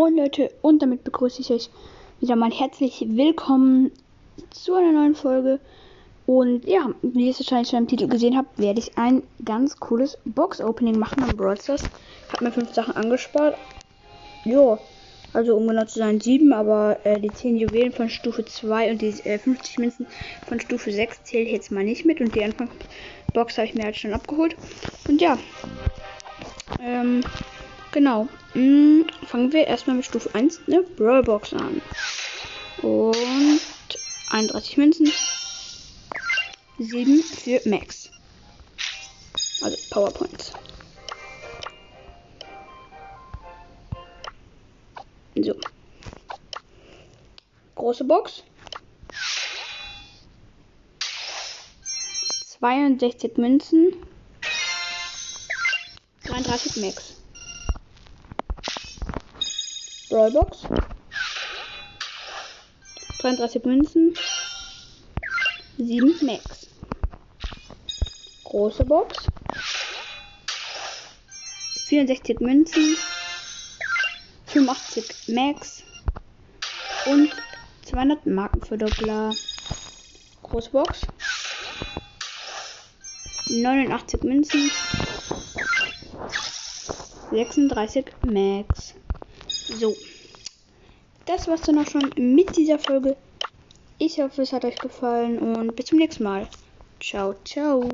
Moin Leute und damit begrüße ich euch wieder mal herzlich willkommen zu einer neuen Folge. Und ja, wie ihr es wahrscheinlich schon im Titel gesehen habt, werde ich ein ganz cooles Box-Opening machen am Brawl Stars. Ich habe mir fünf Sachen angespart. Jo, also um genau zu sein sieben, aber äh, die 10 Juwelen von Stufe 2 und die äh, 50 Münzen von Stufe 6 zähle ich jetzt mal nicht mit. Und die Anfangsbox habe ich mir halt schon abgeholt. Und ja, ähm, Genau. Hm, fangen wir erstmal mit Stufe 1, ne? Brawlbox an. Und 31 Münzen. 7 für Max. Also Powerpoints. So. Große Box. 62 Münzen. 33 Max. Brawlbox. 33 Münzen. 7 Max. Große Box. 64 Münzen. 85 Max. Und 200 Markenverdoppler. Große Box. 89 Münzen. 36 Max. So. Das war's dann auch schon mit dieser Folge. Ich hoffe, es hat euch gefallen und bis zum nächsten Mal. Ciao, ciao.